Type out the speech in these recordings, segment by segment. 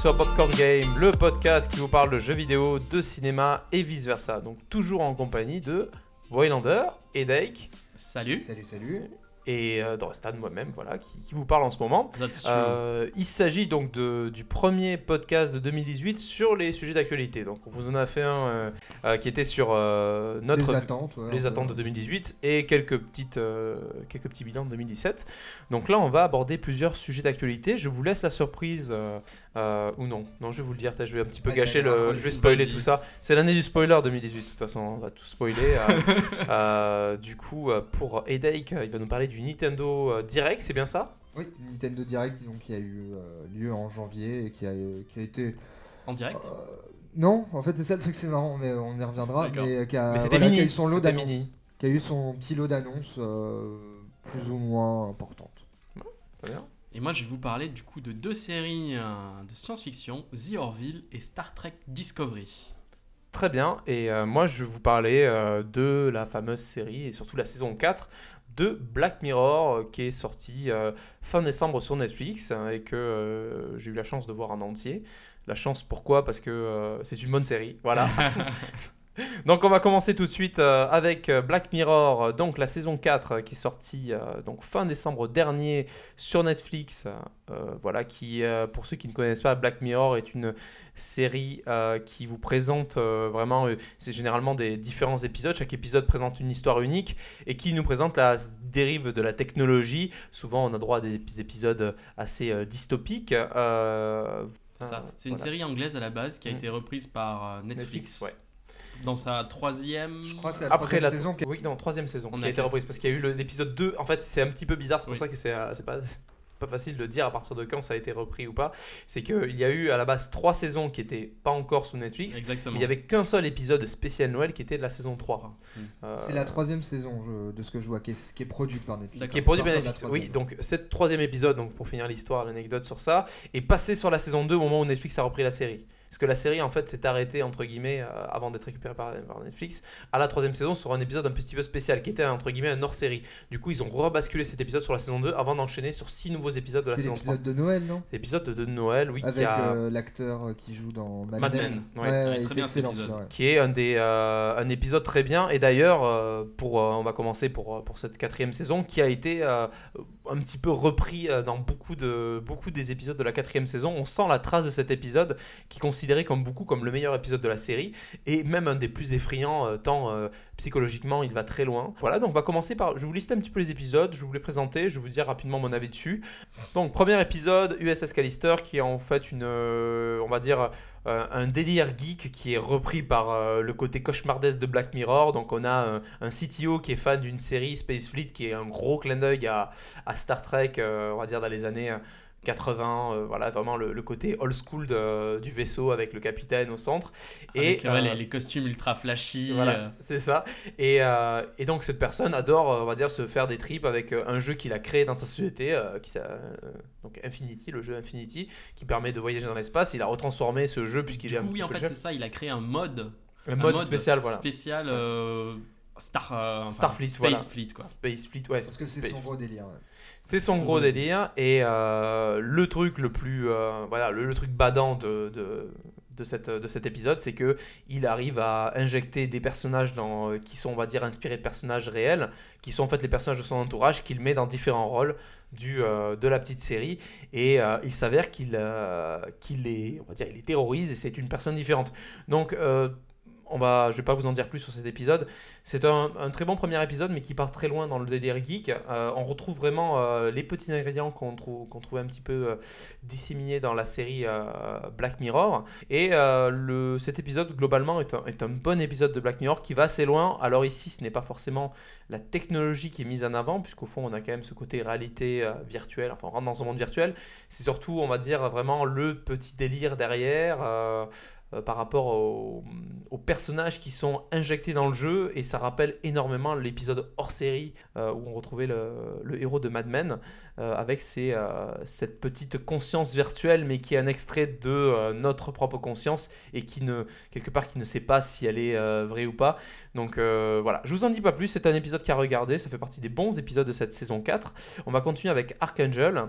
sur Popcorn Game, le podcast qui vous parle de jeux vidéo, de cinéma et vice versa. Donc toujours en compagnie de Voylander et Dake. Salut. Salut, salut. Et euh, moi-même, voilà, qui, qui vous parle en ce moment. That's true. Euh, il s'agit donc de- du premier podcast de 2018 sur les sujets d'actualité. Donc on vous en a fait un euh, euh, qui était sur euh, notre les attentes. ouais, les attentes de 2018 et quelques, petites, euh, quelques petits bilans de 2017. Donc là, on va aborder plusieurs sujets d'actualité. Je vous laisse la surprise, euh, ou non. Non, je vais vous le dire, je vais un petit peu Allez, gâcher le... Je vais spoiler tout ça. C'est l'année du spoiler 2018, de toute façon, on va tout spoiler. euh, euh, du coup, pour Headache, il va nous parler du Nintendo Direct, c'est bien ça? Oui, Nintendo Direct donc, qui a eu euh, lieu en janvier et qui a, qui a été. En direct? Euh, non, en fait, c'est ça le truc, c'est marrant, mais on y reviendra. Mais, qui a, Mais voilà, qui mini. a eu son lot d'annonces. mini. Qui a eu son petit lot d'annonces euh, plus ou moins importantes. Très bien. Et moi, je vais vous parler du coup de deux séries euh, de science-fiction, The Orville et Star Trek Discovery. Très bien. Et euh, moi, je vais vous parler euh, de la fameuse série et surtout la saison 4 de Black Mirror euh, qui est sortie fin décembre sur Netflix hein, et que j'ai eu la chance de voir en entier. La chance, pourquoi? Parce que c'est une bonne série. Voilà. Donc on va commencer tout de suite euh, avec euh, Black Mirror, euh, donc la saison 4 euh, qui est sortie donc fin décembre dernier sur Netflix. euh, voilà, qui pour ceux qui ne connaissent pas, Black Mirror est une série euh, qui vous présente euh, vraiment, c'est généralement des différents épisodes. Chaque épisode présente une histoire unique et qui nous présente la dérive de la technologie. Souvent on a droit à des épis- épisodes assez dystopiques. C'est ça. C'est une série anglaise à la base qui a Mm. été reprise par Netflix, ouais. Dans sa troisième. Je crois que c'est la Après troisième la saison qui oui, non, troisième saison On qui a a été reprise parce qu'il y a eu l'épisode 2. En fait, c'est un petit peu bizarre, c'est pour Oui. ça que c'est euh, c'est pas pas facile de dire à partir de quand ça a été repris ou pas. C'est qu'il y a eu à la base trois saisons qui étaient pas encore sur Netflix. Exactement. Mais il y avait qu'un seul épisode spécial Noël qui était de la saison 3. Mm. Euh, C'est la troisième saison je- de ce que je vois, qui est, qui est produite par Netflix. Qui est produit À par Netflix. Oui, donc cette troisième épisode, donc pour finir l'histoire, l'anecdote sur ça, est passé sur la saison 2 au moment où Netflix a repris la série. Parce que la série, en fait, s'est arrêtée, entre guillemets, euh, avant d'être récupérée par, par Netflix, à la troisième saison sur un épisode un petit peu spécial, qui était, entre guillemets, un hors-série. Du coup, ils ont rebasculé cet épisode sur la saison 2 avant d'enchaîner sur six nouveaux épisodes de la saison 3. l'épisode de Noël, non? L'épisode de Noël, oui, qui Avec a... euh, l'acteur euh, qui joue dans Mad, Mad Men. Men, ouais. Ouais, Ouais, il très était bien cet excellent épisode. ouais. qui est un, des, euh, un épisode très bien. Et d'ailleurs, euh, pour, euh, on va commencer pour, pour cette quatrième saison, qui a été euh, un petit peu repris euh, dans beaucoup, de, beaucoup des épisodes de la quatrième saison. On sent la trace de cet épisode, qui est considéré comme beaucoup comme le meilleur épisode de la série, et même un des plus effrayants, euh, tant euh, psychologiquement il va très loin. Voilà, donc on va commencer par... Je vous lister un petit peu les épisodes, je vous les présenter, je vais vous dire rapidement mon avis dessus. Donc, premier épisode, USS Callister, qui est en fait une... euh, on va dire un délire geek qui est repris par le côté cauchemardesque de Black Mirror. Donc on a un, un CTO qui est fan d'une série Space Fleet qui est un gros clin d'œil à, à Star Trek, on va dire dans les années 80, euh, voilà vraiment le, le côté old school de- du vaisseau avec le capitaine au centre. Avec, et ouais, euh, les, les costumes ultra flashy. voilà, euh, c'est ça. Et, euh, et donc cette personne adore, on va dire, se faire des trips avec un jeu qu'il a créé dans sa société, euh, qui s'a- euh, donc Infinity, le jeu Infinity, qui permet de voyager dans l'espace. Il a retransformé ce jeu puisqu'il est un oui, en fait, c'est ça. Il a créé un mode. un un mode, spécial, voilà. Spécial euh, Star, euh, enfin, Starfleet, Space voilà. Fleet, quoi. Space Fleet, ouais. Parce que c'est son gros délire. ouais. C'est son gros délire et euh, le truc le plus euh, voilà le, truc badant de, cet épisode c'est que il arrive à injecter des personnages qui sont on va dire inspirés de personnages réels qui sont en fait les personnages de son entourage qu'il met dans différents rôles euh, de la petite série. Et il s'avère qu'il qu'il les terrorise et c'est une personne différente. Donc on va, je vais pas vous en dire plus sur cet épisode. C'est un, très bon premier épisode, mais qui part très loin dans le délire geek. Euh, on retrouve vraiment euh, les petits ingrédients qu'on trouve, qu'on trouvait un petit peu euh, disséminés dans la série Black Mirror. Et le, cet épisode, globalement, est un, est un bon épisode de Black Mirror qui va assez loin. Alors ici, ce n'est pas forcément la technologie qui est mise en avant, puisqu'au fond, on a quand même ce côté réalité virtuelle. Enfin, on rentre dans un monde virtuel. C'est surtout, on va dire, vraiment le petit délire derrière. Euh, par rapport aux, personnages qui sont injectés dans le jeu et ça rappelle énormément l'épisode hors série euh, où on retrouvait le, héros de Mad Men euh, avec cette petite conscience virtuelle mais qui est un extrait de notre propre conscience et qui ne quelque part qui ne sait pas si elle est vraie ou pas. Donc voilà. Je vous en dis pas plus c'est un épisode qui a regardé ça fait partie des bons épisodes de cette saison 4 on va continuer avec Archangel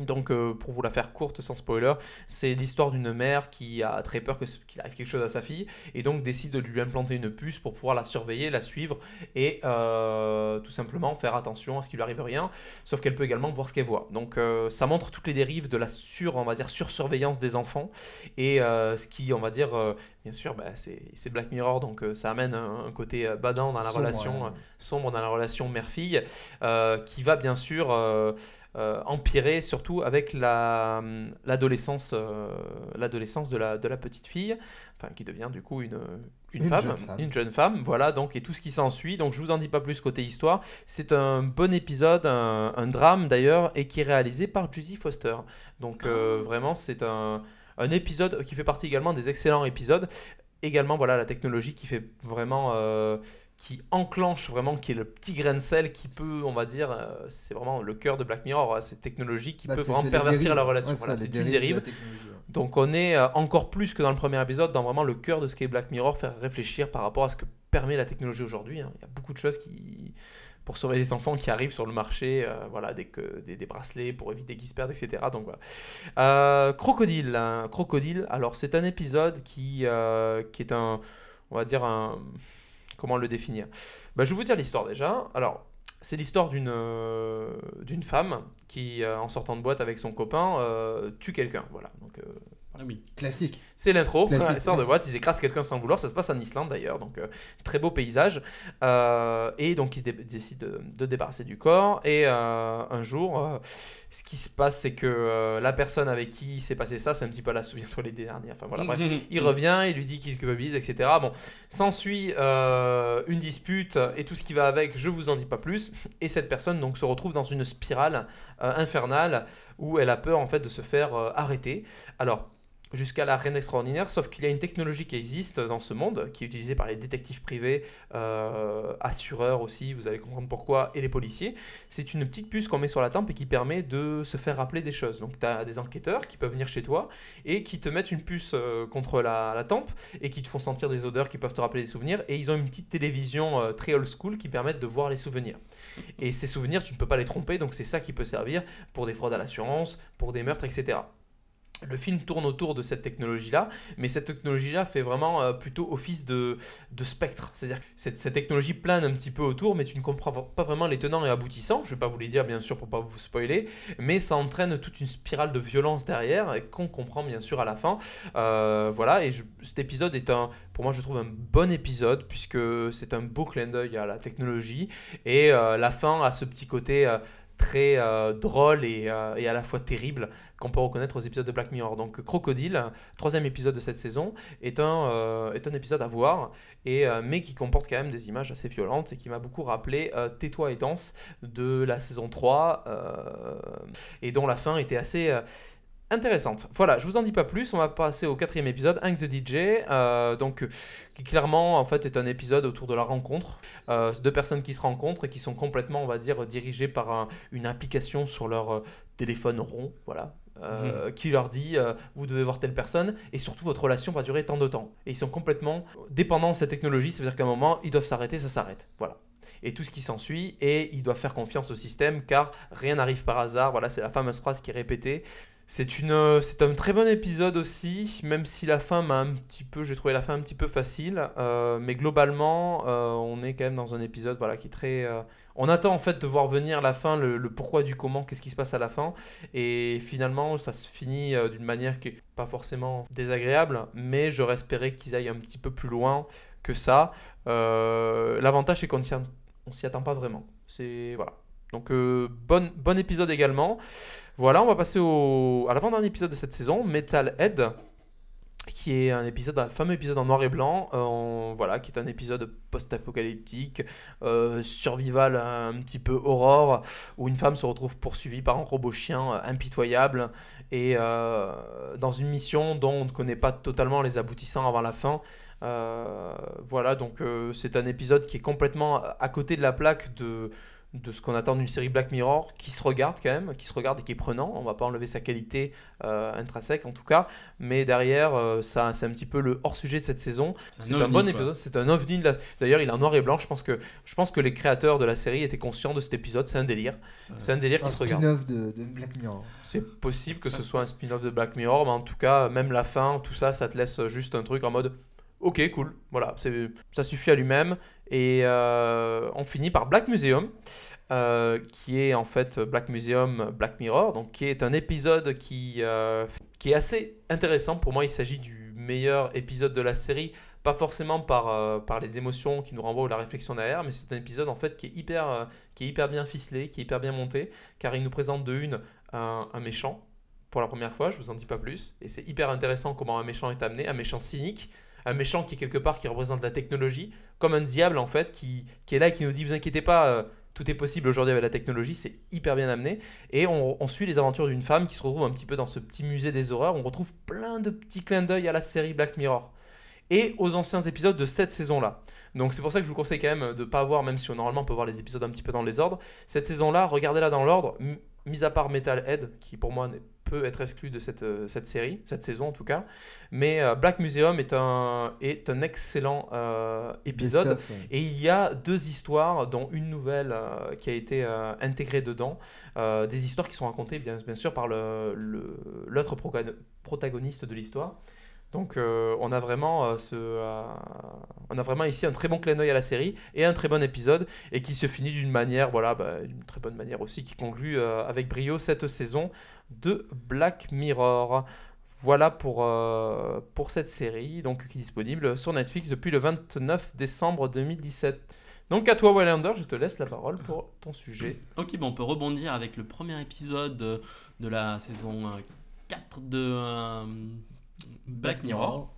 Donc, euh, pour vous la faire courte, sans spoiler, c'est l'histoire d'une mère qui a très peur qu'il arrive quelque chose à sa fille et donc décide de lui implanter une puce pour pouvoir la surveiller, la suivre et euh, tout simplement faire attention à ce qu'il lui arrive rien. Sauf qu'elle peut également voir ce qu'elle voit. Donc, euh, ça montre toutes les dérives de la sur, on va dire, sursurveillance des enfants et ce qui, on va dire, bien sûr, bah, c'est Black Mirror, donc ça amène un, un côté badant dans la Sombre, relation. ouais. sombre dans la relation mère-fille, qui va bien sûr euh, euh, empirer surtout avec la, l'adolescence, euh, l'adolescence de la, de la petite fille, enfin qui devient du coup une, une, Une femme, jeune femme. une jeune femme, voilà, donc et tout ce qui s'ensuit. Donc je vous en dis pas plus côté histoire. C'est un bon épisode, un, un drame d'ailleurs, et qui est réalisé par Judy Foster. Donc euh, vraiment c'est un, un épisode qui fait partie également des excellents épisodes. Également voilà la technologie qui fait vraiment euh, qui enclenche vraiment, qui est le petit grain de sel qui peut, on va dire, euh, c'est vraiment le cœur de Black Mirror, hein, cette technologie qui Bah, peut vraiment pervertir la relation. Ouais, Voilà, c'est une dérive. Donc on est euh, encore plus que dans le premier épisode, dans vraiment le cœur de ce qu'est Black Mirror, faire réfléchir par rapport à ce que permet la technologie aujourd'hui. hein. Il y a beaucoup de choses qui, pour surveiller les enfants qui arrivent sur le marché, euh, voilà, des, que- des, des bracelets pour éviter qu'ils se perdent, etc. Donc voilà. Crocodile, hein. Crocodile. Alors c'est un épisode qui, qui est un, on va dire un, comment le définir Bah, Je vais vous dire l'histoire déjà. Alors c'est l'histoire d'une euh, femme qui, euh, en sortant de boîte avec son copain, euh, tue quelqu'un. Voilà. Ah oui. Classique. c'est l'intro. Classique. Sortent de boîte, ils écrasent quelqu'un sans vouloir. Ça se passe en Islande d'ailleurs, donc euh, très beau paysage. Euh, et donc ils dé- décident de, de débarrasser du corps. Et euh, un jour, ce qui se passe, c'est que la personne avec qui il s'est passé ça, c'est un petit peu la souviens-toi l'été dernier. Enfin voilà, bref. Il revient, il lui dit qu'il culpabilise, etc. Bon, s'ensuit une dispute et tout ce qui va avec, je vous en dis pas plus. Et cette personne donc se retrouve dans une spirale infernale où elle a peur en fait de se faire arrêter. Alors, jusqu'à la reine extraordinaire, sauf qu'il y a une technologie qui existe dans ce monde, qui est utilisée par les détectives privés, euh, assureurs aussi, vous allez comprendre pourquoi, et les policiers. C'est une petite puce qu'on met sur la tempe et qui permet de se faire rappeler des choses. Donc tu as des enquêteurs qui peuvent venir chez toi et qui te mettent une puce euh, contre la, la tempe et qui te font sentir des odeurs qui peuvent te rappeler des souvenirs. Et ils ont une petite télévision euh, très old school qui permettent de voir les souvenirs. Et ces souvenirs, tu ne peux pas les tromper, donc c'est ça qui peut servir pour des fraudes à l'assurance, pour des meurtres, etc. Le film tourne autour de cette technologie-là, mais cette technologie-là fait vraiment euh, plutôt office de, de spectre. C'est-à-dire que cette, cette technologie plane un petit peu autour, mais tu ne comprends pas vraiment les tenants et aboutissants. Je ne vais pas vous les dire, bien sûr, pour pas vous spoiler, mais ça entraîne toute une spirale de violence derrière, qu'on comprend bien sûr à la fin. Euh, voilà, et cet épisode est un, pour moi, je trouve un bon épisode, puisque c'est un beau clin d'œil à la technologie, et euh, la fin a ce petit côté très euh, drôle et, euh, et à la fois terrible qu'on peut reconnaître aux épisodes de Black Mirror. Donc Crocodile, troisième épisode de cette saison, est un, euh, épisode à voir, et, mais qui comporte quand même des images assez violentes et qui m'a beaucoup rappelé Tais-toi et danse de la saison 3, euh, et dont la fin était assez... Intéressante. Voilà, je vous en dis pas plus. On va passer au quatrième épisode, Hank the DJ. euh, donc, euh, qui clairement, en fait, est un épisode autour de la rencontre. Euh, deux personnes qui se rencontrent et qui sont complètement, on va dire, dirigées par un- une application sur leur euh, téléphone rond, voilà, euh, qui leur dit euh, vous devez voir telle personne et surtout votre relation va durer tant de temps. Et ils sont complètement dépendants de cette technologie, ça veut dire qu'à un moment ils doivent s'arrêter, ça s'arrête. Voilà. Et tout ce qui s'ensuit, et ils doivent faire confiance au système car rien n'arrive par hasard. Voilà, c'est la fameuse phrase qui est répétée. C'est une, euh, c'est un très bon épisode aussi, même si la fin m'a un petit peu, j'ai trouvé la fin un petit peu facile, euh, mais globalement, euh, on est quand même dans un épisode, voilà, qui est très, on attend en fait de voir venir la fin, le, pourquoi du comment, qu'est-ce qui se passe à la fin, et finalement, ça se finit d'une manière qui est pas forcément désagréable, mais j'aurais espéré qu'ils aillent un petit peu plus loin que ça. L'avantage, c'est qu'on on s'y attend pas vraiment. C'est voilà. Donc euh, bon, bon épisode également. Voilà, on va passer au, à l'avant-dernier épisode de cette saison, Metalhead, qui est un épisode, un fameux épisode en noir et blanc, euh, voilà, qui est un épisode post-apocalyptique, euh, survival un petit peu aurore, où une femme se retrouve poursuivie par un robot chien impitoyable et dans une mission dont on ne connaît pas totalement les aboutissants avant la fin. Voilà, donc c'est un épisode qui est complètement à côté de la plaque de de ce qu'on attend d'une série Black Mirror qui se regarde quand même, qui se regarde et qui est prenant. On va pas enlever sa qualité euh, intrinsèque en tout cas, mais derrière, euh, ça, c'est un petit peu le hors sujet de cette saison. C'est un, bon quoi. épisode, c'est un ovni. de la- D'ailleurs, il est en noir et blanc. Je pense que je pense que les créateurs de la série étaient conscients de cet épisode. C'est un délire. C'est un délire Un qui se regarde. spin-off de, de Black Mirror. C'est possible que ce soit un spin-off de Black Mirror, mais en tout cas, même la fin, tout ça, ça te laisse juste un truc en mode ok, cool, voilà, ça suffit à lui-même. Et euh, on finit par Black Museum, euh, qui est en fait Black Museum Black Mirror, donc qui est un épisode qui, euh, qui est assez intéressant. Pour moi, il s'agit du meilleur épisode de la série. Pas forcément par, par les émotions qui nous renvoient ou la réflexion derrière, mais c'est un épisode en fait qui est hyper, qui est hyper bien ficelé, qui est hyper bien monté, car il nous présente de une un, un méchant pour la première fois, je vous en dis pas plus. Et c'est hyper intéressant comment un méchant est amené, un méchant cynique, un méchant qui est quelque part qui représente la technologie, comme un diable en fait, qui, est là et qui nous dit vous inquiétez pas, euh, tout est possible aujourd'hui avec la technologie, c'est hyper bien amené. Et on, suit les aventures d'une femme qui se retrouve un petit peu dans ce petit musée des horreurs, on retrouve plein de petits clins d'œil à la série Black Mirror et aux anciens épisodes de cette saison-là. Donc c'est pour ça que je vous conseille quand même de pas voir, même si on, normalement on peut voir les épisodes un petit peu dans les ordres, cette saison-là, regardez-la dans l'ordre, mis à part Metalhead, qui pour moi n'est- peut être exclu de cette, euh, cette série, cette saison en tout cas. Mais euh, Black Museum est un, est un excellent euh, épisode. Ouais. Et il y a deux histoires, dont une nouvelle qui a été intégrée dedans. Des histoires qui sont racontées bien, bien sûr par le- le- l'autre proga- protagoniste de l'histoire. Donc euh, on, a vraiment, euh, euh, on a vraiment ici un très bon clin d'œil à la série et un très bon épisode et qui se finit d'une manière, voilà, bah, d'une très bonne manière aussi, qui conclut avec brio cette saison de Black Mirror. Voilà pour, pour cette série, donc qui est disponible sur Netflix depuis le 29 décembre 2017. Donc à toi, Wallander, je te laisse la parole pour ton sujet. Ok, bon, on peut rebondir avec le premier épisode de, la saison euh, 4 de Black Mirror,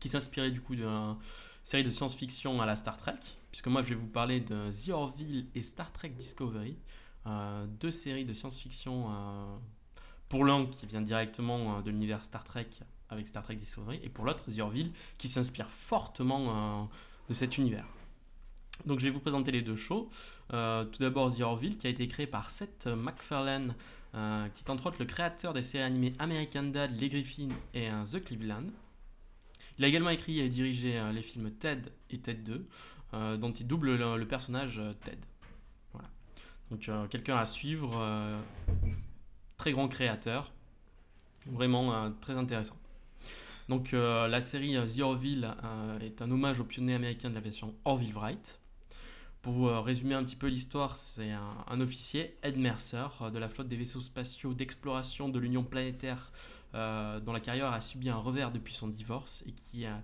qui s'inspirait du coup d'une série de science-fiction à la Star Trek, puisque moi je vais vous parler de The Orville et Star Trek Discovery, euh, deux séries de science-fiction, euh, pour l'un qui vient directement euh, de l'univers Star Trek avec Star Trek Discovery, et pour l'autre The Orville, qui s'inspire fortement euh, de cet univers. Donc je vais vous présenter les deux shows. Tout d'abord The Orville, qui a été créé par Seth MacFarlane, euh, qui est entre autres le créateur des séries animées American Dad, Les Griffins et euh, The Cleveland. Il a également écrit et dirigé euh, les films Ted et Ted 2, euh, dont il double le, personnage Ted. Voilà. Donc quelqu'un à suivre, très grand créateur, vraiment très intéressant. Donc la série The Orville est un hommage au pionnier américain de l'aviation Orville Wright. Pour euh, résumer un petit peu l'histoire, c'est un, un officier, Ed Mercer, euh, de la flotte des vaisseaux spatiaux d'exploration de l'Union planétaire, euh, dont la carrière a subi un revers depuis son divorce et qui, euh,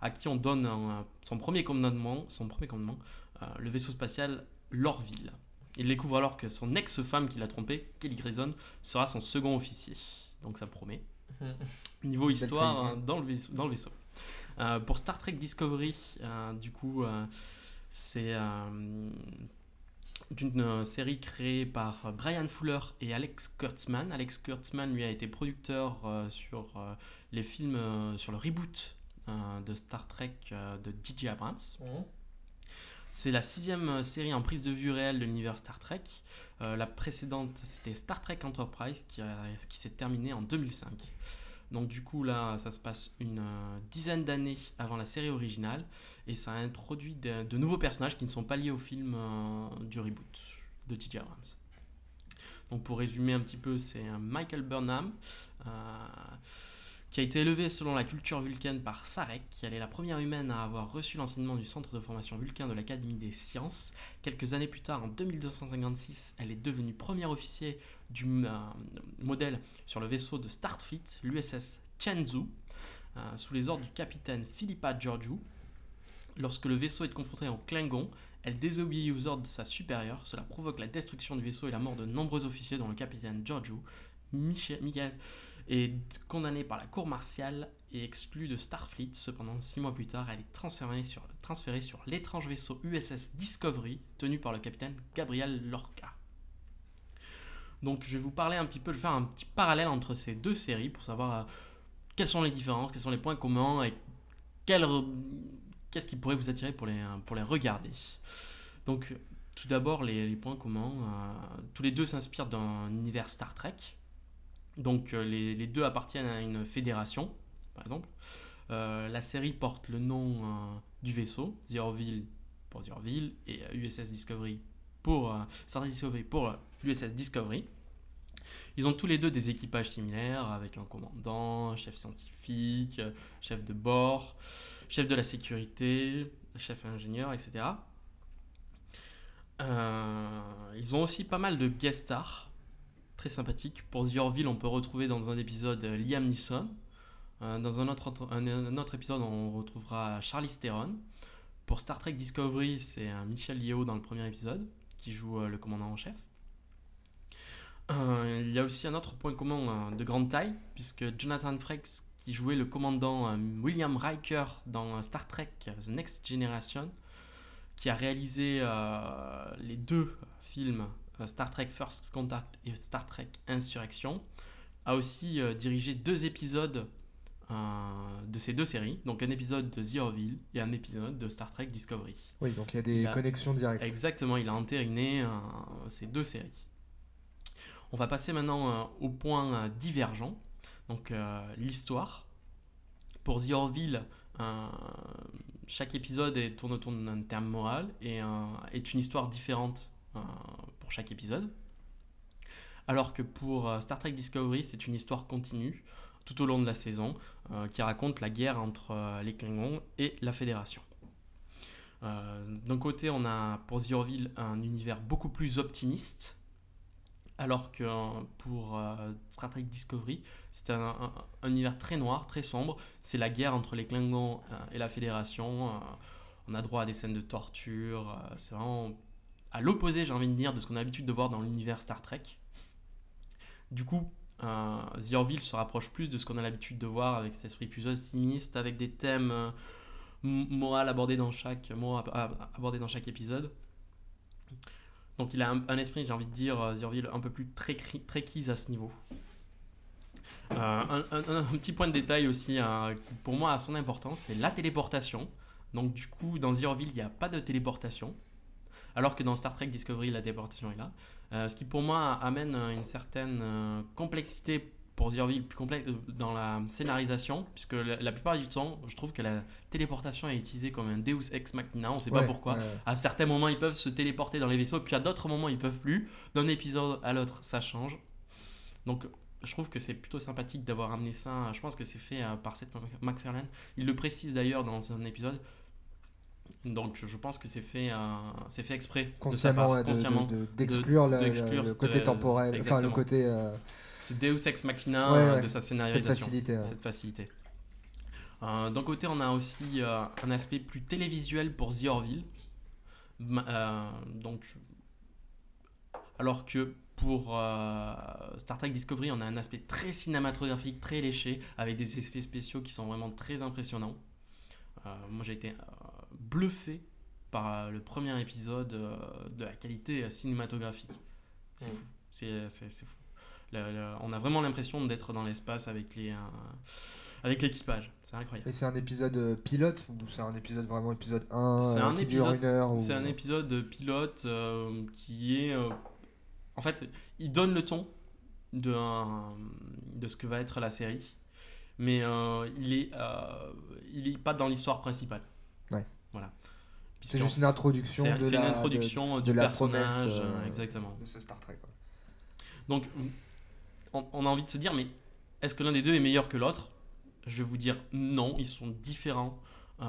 à qui on donne un- son premier commandement, son premier commandement euh, le vaisseau spatial L'Orville. Il découvre alors que son ex-femme qui l'a trompé, Kelly Grayson, sera son second officier. Donc ça promet. Niveau histoire, euh, dans le vaisseau. Dans le vaisseau. Euh, pour Star Trek Discovery, euh, du coup, euh, c'est euh, une euh, série créée par Brian Fuller et Alex Kurtzman. Alex Kurtzman, lui, a été producteur euh, sur euh, les films, euh, sur le reboot de Star Trek de DJ Abrams. C'est la sixième série en prise de vue réelle de l'univers Star Trek. La précédente, c'était Star Trek Enterprise, qui, qui s'est terminée en 2005. Donc du coup, là, ça se passe une euh, dizaine d'années avant la série originale, et ça introduit de, nouveaux personnages qui ne sont pas liés au film euh, du reboot de J.J. Abrams. Donc pour résumer un petit peu, c'est un Michael Burnham, euh, qui a été élevé selon la culture vulcaine par Sarek, qui elle est la première humaine à avoir reçu l'enseignement du centre de formation vulcain de l'Académie des sciences. Quelques années plus tard, en 2256, elle est devenue premier officier du euh, modèle sur le vaisseau de Starfleet, l'USS Chenzhou, euh, sous les ordres du capitaine Philippa Georgiou. Lorsque le vaisseau est confronté en Klingon, elle désobéit aux ordres de sa supérieure. Cela provoque la destruction du vaisseau et la mort de nombreux officiers, dont le capitaine Georgiou. Michel, est condamné par la cour martiale et exclu de Starfleet. Cependant, six mois plus tard, elle est transférée sur l'étrange vaisseau USS Discovery, tenu par le capitaine Gabriel Lorca. Donc, je vais vous parler un petit peu, je faire un petit parallèle entre ces deux séries pour savoir euh, quelles sont les différences, quels sont les points communs et qu'est-ce qui pourrait vous attirer pour les, euh, pour les regarder. Donc, Tout d'abord, les, points communs. euh, tous les deux s'inspirent d'un univers Star Trek. Donc, les, deux appartiennent à une fédération, par exemple. La série porte le nom du vaisseau, The pour The et USS Discovery pour euh, Star Discovery pour euh, l'USS Discovery. Ils ont tous les deux des équipages similaires avec un commandant, chef scientifique, euh, chef de bord, chef de la sécurité, chef ingénieur, etc. Ils ont aussi pas mal de guest stars très sympathiques. Pour The Orville, on peut retrouver dans un épisode Liam Neeson. Dans un autre, épisode, on retrouvera Charlie Theron. Pour Star Trek Discovery, c'est Michel Yeo dans le premier épisode qui joue euh, le commandant en chef. Euh, il y a aussi un autre point commun euh, de grande taille, puisque Jonathan Frakes, qui jouait le commandant William Riker dans Star Trek The Next Generation, qui a réalisé les deux films Star Trek First Contact et Star Trek Insurrection, a aussi dirigé deux épisodes euh, de ces deux séries, donc un épisode de The Orville et un épisode de Star Trek Discovery. Oui, donc il y a des a- connexions directes. Exactement, il a entériné euh, ces deux séries. On va passer maintenant euh, au point euh, divergent, donc euh, l'histoire. Pour The Orville, chaque épisode tourne autour d'un terme moral et est une histoire différente pour chaque épisode. Alors que pour Star Trek Discovery, c'est une histoire continue tout au long de la saison euh, qui raconte la guerre entre euh, les Klingons et la Fédération. Euh, D'un côté, on a pour The Orville un univers beaucoup plus optimiste, alors que pour euh, Star Trek Discovery, c'est un, un- un univers très noir, très sombre. C'est la guerre entre les Klingons et la Fédération. on a droit à des scènes de torture. c'est vraiment à l'opposé, j'ai envie de dire, de ce qu'on a l'habitude de voir dans l'univers Star Trek. Du coup, The Orville se rapproche plus de ce qu'on a l'habitude de voir avec cet esprit plus optimiste, avec des thèmes euh, morales abordés dans chaque dans chaque épisode. Donc il a un, esprit, j'ai envie de dire, euh, The Orville un peu plus très trekkies à ce niveau. Euh, un, petit point de détail aussi euh, qui pour moi a son importance, c'est la téléportation. Donc du coup, dans The Orville, il n'y a pas de téléportation, alors que dans Star Trek Discovery, la téléportation est là. Euh, ce qui pour moi amène euh, une certaine euh, complexité pour The Orville, plus complexe dans la scénarisation, puisque la, la plupart du temps, je trouve que la téléportation est utilisée comme un Deus Ex Machina, on ne sait pas pourquoi. ouais. À certains moments, ils peuvent se téléporter dans les vaisseaux, puis à d'autres moments, ils peuvent plus. D'un épisode à l'autre, ça change. Donc, je trouve que c'est plutôt sympathique d'avoir amené ça. Je pense que c'est fait par Seth MacFarlane. Il le précise d'ailleurs dans un épisode. Donc, je pense que c'est fait, euh, c'est fait exprès. de Consciemment, part, ouais, de- de- consciemment. de- d'exclure le- côté euh, temporel, enfin le côté euh, C'est Deus Ex Machina Ouais, ouais. de sa cette scénarisation facilité. cette facilité. Euh, D'un côté, on a aussi un aspect plus télévisuel pour The Orville. Donc, alors que pour euh, Star Trek Discovery, on a un aspect très cinématographique, très léché, avec des effets spéciaux qui sont vraiment très impressionnants. Euh, moi, j'ai été bluffé par euh, le premier épisode euh, de la qualité euh, cinématographique. C'est fou. C'est fou. Le- le- on a vraiment l'impression d'être dans l'espace avec les euh, avec l'équipage. C'est incroyable. Et c'est un épisode pilote ou c'est un épisode vraiment épisode 1 C'est euh, un qui dure épisode- une heure ou... C'est un épisode pilote euh, qui est. en fait, il donne le ton de, un- de ce que va être la série, mais il est il est pas dans l'histoire principale. Ouais. Voilà. C'est juste une introduction de la, une de- introduction de du la personnage, promesse, euh, euh, exactement. de ce Star Trek. quoi. Donc, on, on a envie de se dire, mais est-ce que l'un des deux est meilleur que l'autre? Je vais vous dire non, ils sont différents euh,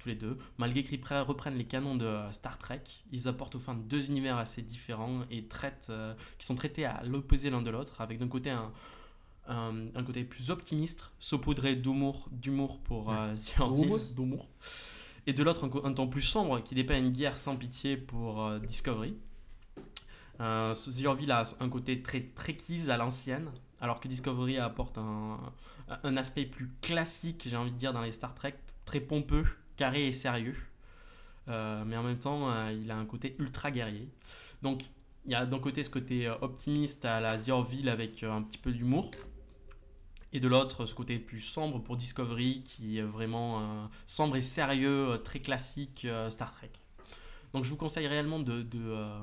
tous les deux. Malgré qu'ils pre- reprennent les canons de euh, Star Trek, ils apportent au fin deux univers assez différents et traitent, euh, qui sont traités à l'opposé l'un de l'autre, avec d'un côté un, un, un côté plus optimiste, saupoudré d'humour, d'humour pour euh, D'humour. Et de l'autre un, ton plus sombre qui dépeint une guerre sans pitié pour euh, Discovery. Euh, a un côté très trekkies à l'ancienne, alors que Discovery apporte un, un aspect plus classique, j'ai envie de dire, dans les Star Trek, très pompeux, carré et sérieux. Euh, mais en même temps, euh, il a un côté ultra guerrier. Donc, il y a d'un côté ce côté optimiste à la The Orville avec un petit peu d'humour. Et de l'autre, ce côté plus sombre pour Discovery, qui est vraiment euh, sombre et sérieux, euh, très classique euh, Star Trek. Donc je vous conseille réellement de, de, euh,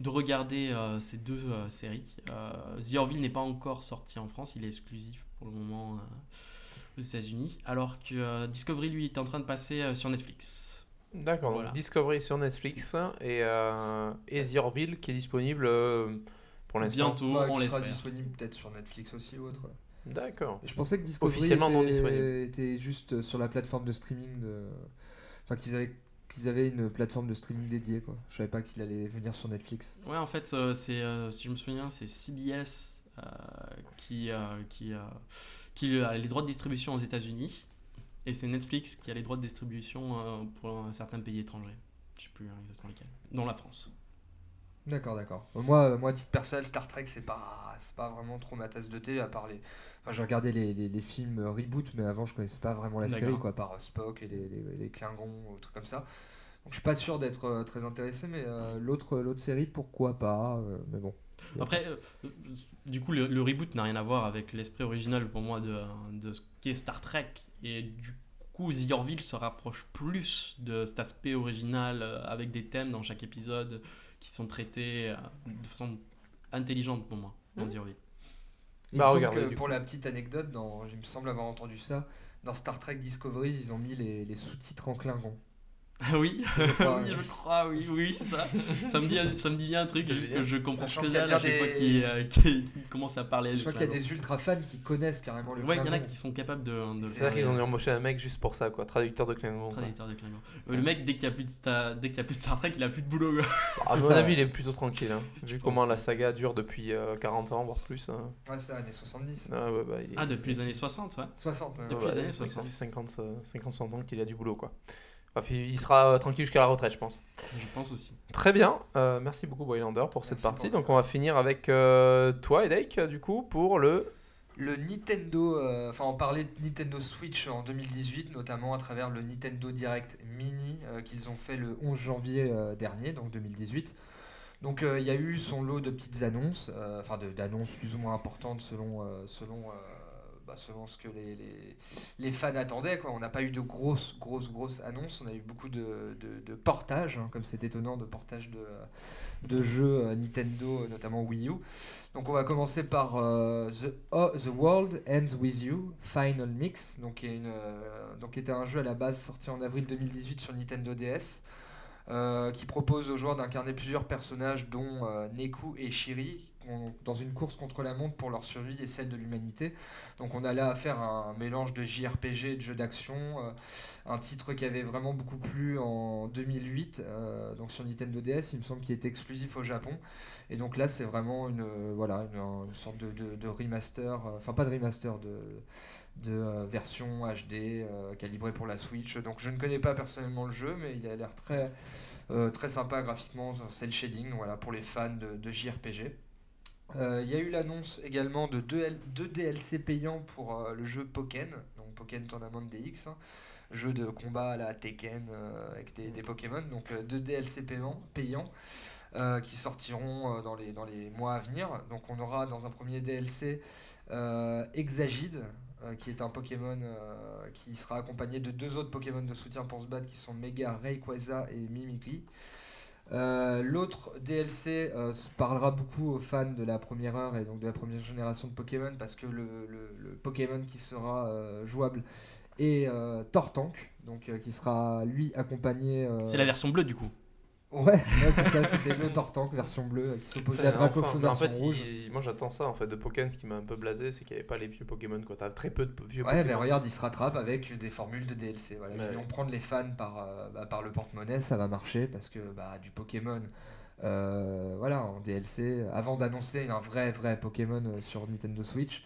de regarder euh, ces deux euh, séries. Euh, The Orville n'est pas encore sorti en France, il est exclusif pour le moment euh, aux États-Unis, alors que euh, Discovery lui est en train de passer euh, sur Netflix. D'accord, Voilà. donc Discovery sur Netflix et, euh, et The Orville qui est disponible euh, pour l'instant. Bientôt, Ouais, on qui sera disponible peut-être sur Netflix aussi ou autre. D'accord. Je pensais que Discovery Officiellement non était, disponible. était juste sur la plateforme de streaming de. Enfin, qu'ils avaient, qu'ils avaient une plateforme de streaming dédiée, quoi. Je savais pas qu'il allait venir sur Netflix. Ouais, en fait, euh, c'est, euh, si je me souviens, c'est CBS euh, qui, euh, qui, euh, qui a les droits de distribution aux États-Unis et c'est Netflix qui a les droits de distribution euh, pour certains pays étrangers. Je sais plus hein, exactement lesquels, dont la France. D'accord, d'accord. Moi, moi, à titre personnel, Star Trek, c'est pas, c'est pas vraiment trop ma tasse de thé, à part les. Enfin, j'ai regardé les, les, les films reboot, mais avant, je connaissais pas vraiment la série, quoi, par euh, Spock et les, les, les Klingons, ou trucs comme ça. Donc, je suis pas sûr d'être euh, très intéressé, mais euh, l'autre, l'autre série, pourquoi pas. euh, mais bon. Après, euh, du coup, le, le reboot n'a rien à voir avec l'esprit original pour moi de, de ce qu'est Star Trek. Et du coup, The Orville se rapproche plus de cet aspect original euh, avec des thèmes dans chaque épisode qui sont traités euh, de façon intelligente pour moi dans Mhm. The Orville. Il Bah, me semble regardez, que pour la petite anecdote, dans, il me semble avoir entendu ça, dans Star Trek Discovery, ils ont mis les, les sous-titres en Klingon. Ah oui, Je crois, oui, ouais. je crois, oui, oui, c'est ça. ça, me dit, ça me dit bien un truc que je comprends Sachant que dalle à chaque fois qu'il euh, qu'il commence à parler. Je crois qu'il y a des ultra fans qui connaissent carrément le Ouais, il y en a qui sont capables de, de C'est vrai qu'ils ont dû embaucher un mec juste pour ça, quoi, traducteur de Klingon. quoi. Traducteur de Klingon. Euh, Le mec, dès qu'il n'y a, plus de Star- dès qu'il y a plus de Star Trek, il a plus de boulot. quoi. À C'est mon ça, avis, ouais. il est plutôt tranquille. hein. Vu comment la saga dure depuis euh, 40 ans, voire plus. hein. Ouais, c'est années 70. Ah, ouais, bah, il est- Ah, depuis les années 60, ouais. 60, même. Depuis Ouais, les années c'est vrai que 60. Ça fait 50, euh, 50 60 ans qu'il a du boulot, quoi. Bref, il sera euh, tranquille jusqu'à la retraite, je pense. Je pense aussi. Très bien, euh, merci beaucoup Boylander pour cette Merci partie. pour- Donc on va finir avec euh, toi, Edek, du coup, pour le... Le Nintendo, euh, enfin on parlait de Nintendo Switch en 2018, notamment à travers le Nintendo Direct Mini euh, qu'ils ont fait le 11 janvier euh, dernier, donc 2018. Donc euh, il y a eu son lot de petites annonces, enfin de- d'annonces plus ou moins importantes selon, euh, selon, euh, bah, selon ce que les, les, les fans attendaient. Quoi. On n'a pas eu de grosses, grosses, grosses annonces, on a eu beaucoup de, de, portages, hein, comme c'est étonnant de portages de, de jeux euh, Nintendo, notamment Wii U. Donc on va commencer par euh, The, oh, The World Ends With You Final Mix, donc qui est une, euh, donc était un jeu à la base sorti en avril 2018 sur Nintendo DS, euh, qui propose aux joueurs d'incarner plusieurs personnages dont euh, Neku et Shiri dans une course contre la montre pour leur survie et celle de l'humanité. Donc on a là à faire un mélange de JRPG et de jeu d'action, euh, un titre qui avait vraiment beaucoup plu en 2008, euh, donc sur Nintendo DS, il me semble qu'il était exclusif au Japon. Et donc là, c'est vraiment une, euh, voilà, une, sorte de, de- remaster, enfin pas de remaster, de, de version HD calibrée pour la Switch. Donc je ne connais pas personnellement le jeu, mais il a l'air très, très sympa graphiquement, c'est le shading, voilà, pour les fans de, de JRPG. Euh, Il y a eu l'annonce également de deux, L- deux DLC payants pour euh, le jeu Pokken, donc Pokken Tournament DX, hein, jeu de combat à la Tekken euh, avec des, des Pokémon, donc deux DLC payants, payants qui sortiront dans, les, dans les mois à venir. Donc on aura dans un premier DLC Exagide, qui est un Pokémon qui sera accompagné de deux autres Pokémon de soutien pour se battre qui sont Mega Rayquaza et Mimikry. Euh, L'autre DLC euh, parlera beaucoup aux fans de la première heure et donc de la première génération de Pokémon parce que le, Pokémon qui sera euh, jouable est Tortank, donc qui sera lui accompagné. C'est la version bleue du coup. Ouais, ouais, c'est ça, c'était le Tortank version bleue euh, qui s'opposait à Dracofeu enfin, version en fait, rouge. il- moi j'attends ça en fait de Pokémon. Ce qui m'a un peu blasé, c'est qu'il n'y avait pas les vieux Pokémon. quoi. T'as très peu de vieux Ouais, Pokémon. mais regarde, il se rattrape avec des formules de DLC. Voilà. Ouais. Ils vont prendre les fans par, euh, bah, par le porte-monnaie, ça va marcher parce que bah, du Pokémon, euh, voilà, en DLC, avant d'annoncer un vrai, vrai Pokémon sur Nintendo Switch, euh,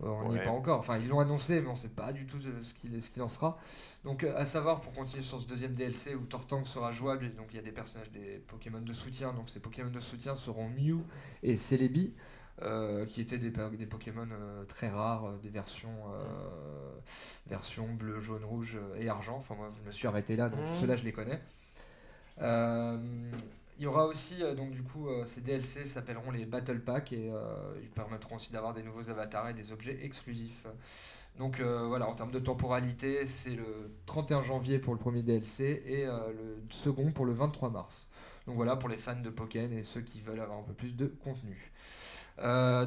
on n'y est pas encore. Enfin, ils l'ont annoncé, mais on sait pas du tout euh, ce qu'il ce qu'il en sera. Donc, euh, à savoir, pour continuer sur ce deuxième DLC où Tortank sera jouable, et donc il y a des personnages, des Pokémon de soutien. Donc, ces Pokémon de soutien seront Mew et Celebi. euh, qui étaient des, des Pokémon euh, très rares, euh, des versions, euh, versions bleu, jaune, rouge euh, et argent. Enfin, moi, je me suis arrêté là, donc Mhm. ceux-là, je les connais. Il y aura aussi, euh, donc du coup, euh, ces DLC s'appelleront les Battle Pack et euh, ils permettront aussi d'avoir des nouveaux avatars et des objets exclusifs. Donc voilà, en termes de temporalité, c'est le 31 janvier pour le premier DLC et le second pour le 23 mars. Donc voilà, pour les fans de Pokémon et ceux qui veulent avoir un peu plus de contenu.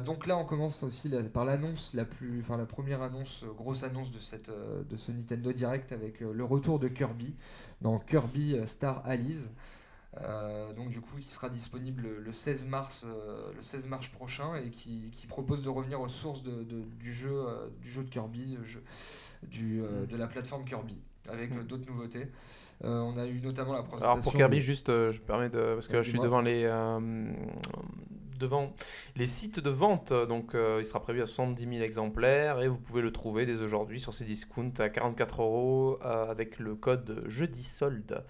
Donc là, on commence aussi par l'annonce la plus, enfin la première annonce, grosse annonce de de ce Nintendo Direct avec le retour de Kirby dans Kirby Star Allies. Euh, donc du coup, qui sera disponible le 16 mars, euh, le 16 mars prochain et qui, qui propose de revenir aux sources de, de- du jeu, euh, du jeu de Kirby, jeu- du, euh, de la plateforme Kirby, avec euh, d'autres nouveautés. On a eu notamment la présentation. Alors pour Kirby, de- juste, je me permets de. Parce que Ouais, je suis devant les. devant les sites de vente, donc il sera prévu à 70 000 exemplaires et vous pouvez le trouver dès aujourd'hui sur ces discounts à 44 euros avec le code jeudi solde.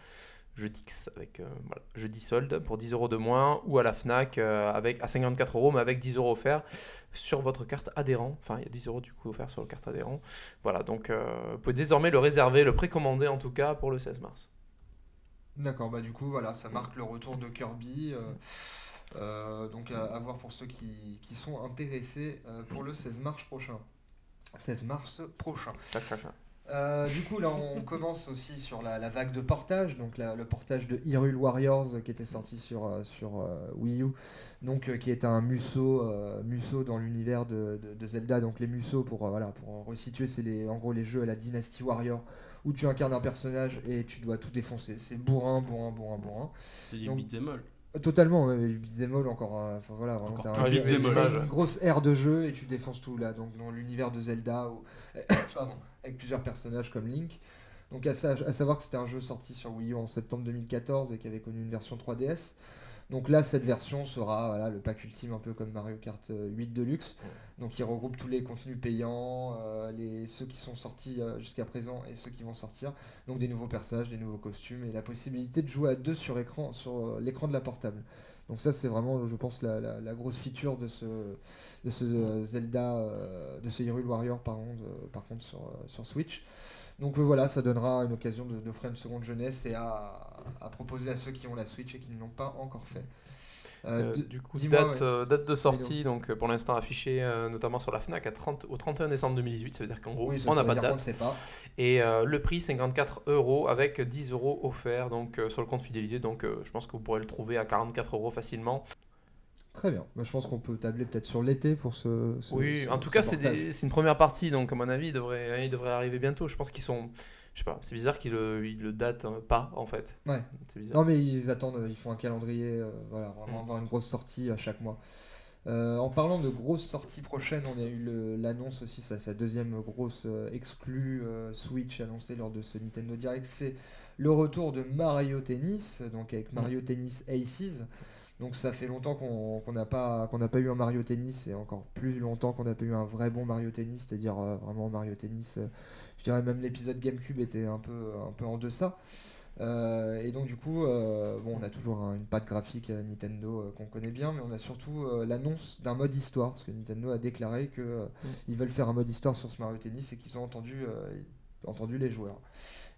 Jeudix avec euh, voilà, jeudi solde pour 10 euros de moins ou à la Fnac euh, avec à 54 euros mais avec 10 euros offerts sur votre carte adhérent. Enfin, il y a 10 euros du coup offerts sur la carte adhérent. Voilà, donc euh, vous pouvez désormais le réserver, le précommander en tout cas pour le 16 mars. D'accord, bah du coup, voilà, ça marque le retour de Kirby. euh, donc à, à voir pour ceux qui, qui sont intéressés pour le 16 mars prochain. 16 mars prochain. Euh, du coup, là, on commence aussi sur la, la vague de portage, donc la- le portage de Hyrule Warriors euh, qui était sorti sur, euh, sur euh, Wii U, donc euh, qui est un Muso, euh, Muso dans l'univers de, de- de Zelda. Donc les Muso, pour, euh, voilà, pour resituer, c'est les, en gros les jeux à la Dynasty Warrior où tu incarnes un personnage et tu dois tout défoncer. C'est bourrin, bourrin, bourrin, bourrin. C'est du beat'em all. Totalement, ouais, beat'em all encore. euh, Enfin voilà, vraiment, Encore t'as un- Ouais. une grosse aire de jeu et tu défonces tout là. Donc dans l'univers de Zelda, où- pardon, avec plusieurs personnages comme Link. Donc à, sa- à savoir que c'était un jeu sorti sur Wii U en septembre 2014 et qui avait connu une version 3DS. Donc là, cette version sera voilà, le pack ultime, un peu comme Mario Kart euh, 8 Deluxe. Donc il regroupe tous les contenus payants, euh, les, ceux qui sont sortis euh, jusqu'à présent et ceux qui vont sortir. Donc des nouveaux personnages, des nouveaux costumes et la possibilité de jouer à deux sur, écran, sur euh, l'écran de la portable. Donc ça c'est vraiment, je pense, la, la- grosse feature de ce, de ce euh, Zelda, euh, de ce Hyrule Warrior par contre, euh, par contre sur, sur Switch. Donc voilà, ça donnera une occasion d'offrir une seconde jeunesse et à, à proposer à ceux qui ont la Switch et qui ne l'ont pas encore fait. Euh, Euh, du coup, date, ouais. euh, date de sortie, donc pour l'instant affichée notamment sur la Fnac à 30, au 31 décembre 2018, ça veut dire qu'en gros oui, on n'a pas de date. sait pas. Et le prix 54 euros avec 10 euros offerts donc sur le compte fidélité, donc je pense que vous pourrez le trouver à 44 euros facilement. Très bien. Moi, je pense qu'on peut tabler peut-être sur l'été pour ce. ce- oui, ce- en tout ce cas c'est une première partie, donc à mon avis il devrait, il devrait arriver bientôt. Je pense qu'ils sont, je sais pas, c'est bizarre qu'ils le, ils le datent hein, pas en fait. Ouais. C'est bizarre. Non, mais ils attendent, ils font un calendrier, euh, voilà, vraiment Mm. avoir une grosse sortie à chaque mois. Euh, en parlant de grosses sorties prochaines, on a eu le- l'annonce aussi, ça, sa deuxième grosse euh, exclue euh, Switch annoncée lors de ce Nintendo Direct, c'est le retour de Mario Tennis, donc avec Mario Tennis Aces. Donc ça fait longtemps qu'on n'a pas, pas eu un Mario Tennis et encore plus longtemps qu'on n'a pas eu un vrai bon Mario Tennis, c'est-à-dire euh, vraiment Mario Tennis. Je dirais même l'épisode GameCube était un peu, un peu en deçà. Euh, et donc du coup, euh, bon, on a toujours un- une patte graphique Nintendo euh, qu'on connaît bien, mais on a surtout l'annonce d'un mode histoire, parce que Nintendo a déclaré euh, Mm. veulent faire un mode histoire sur ce Mario Tennis et qu'ils ont entendu, entendu les joueurs.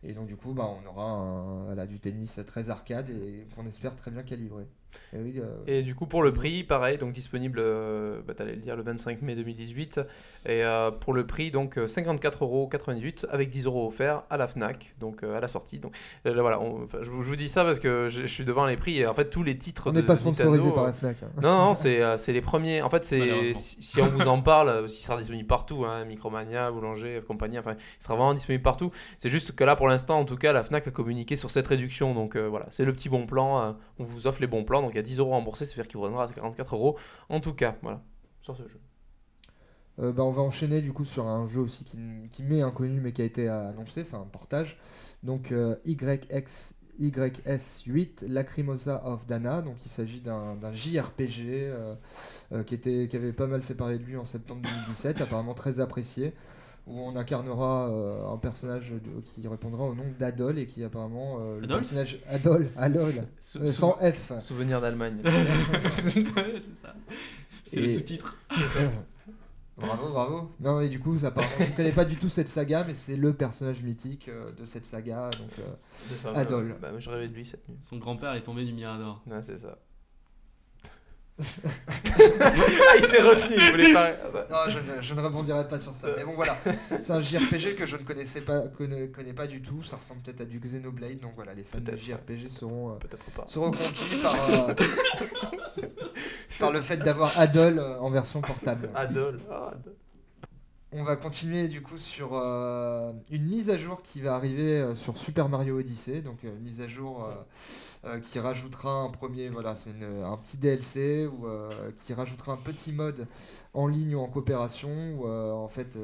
Et donc du coup, bah, on aura un- voilà, du tennis très arcade et qu'on espère très bien calibré. Et oui, euh, Et du coup, pour le prix, pareil, donc disponible, euh, bah, t'allais le dire, le 25 mai 2018. Et euh, pour le prix, donc euh, 54,98€ avec 10 euros offerts à la Fnac, donc euh, à la sortie. Donc euh, là, voilà, on- je, vous, je vous dis ça parce que je, je suis devant les prix et en fait, tous les titres. on n'est pas sponsorisé Nintendo, par euh, la Fnac. hein. Non, non, c'est euh, c'est les premiers. En fait, c'est si, si on vous en parle, euh, il sera disponible partout, hein, Micromania, Boulanger, compagnie, enfin, il sera vraiment disponible partout. C'est juste que là, pour l'instant, en tout cas, la Fnac a communiqué sur cette réduction. Donc euh, voilà, c'est le petit bon plan. euh, on vous offre les bons plans. Donc il y a 10 euros remboursés, c'est-à-dire qu'il vous donnera 44 euros. En tout cas, voilà, sur ce jeu. Euh, bah, on va enchaîner du coup sur un jeu aussi qui, m'est inconnu mais qui a été annoncé, enfin un portage. Donc euh, YX, YS8, Lacrimosa of Dana. Donc il s'agit d'un JRPG euh, qui, était, qui avait pas mal fait parler de lui en septembre 2017, apparemment très apprécié. Où on incarnera euh, un personnage de- qui répondra au nom d'Adol et qui est apparemment euh, le personnage Adol, Alol, euh, sans F. Souvenir d'Allemagne. c'est ça. C'est le Et- sous-titre. Bravo, bravo. Non, mais du coup, ça part. Je ne connais pas du tout cette saga, mais c'est le personnage mythique euh, de cette saga. Donc, euh, ça, Adol. Bah, moi, je rêvais de lui cette nuit. Son grand-père est tombé du Mirador. Ouais, c'est ça. Ah, il s'est retenu, il voulait pas. Non, je ne, je ne rebondirai pas sur ça. Mais bon, voilà. C'est un JRPG que je ne connaissais pas, connais, connais pas du tout. Ça ressemble peut-être à du Xenoblade. Donc voilà, les fans de. JRPG seront, euh, seront conquis par, euh, par le fait d'avoir Adol euh, en version portable. Adol. Ah, Adol. On va continuer du coup sur euh, une mise à jour qui va arriver euh, sur Super Mario Odyssey, donc euh, mise à jour qui rajoutera un premier, voilà, c'est un petit DLC ou qui rajoutera un petit mode en ligne ou en coopération où en fait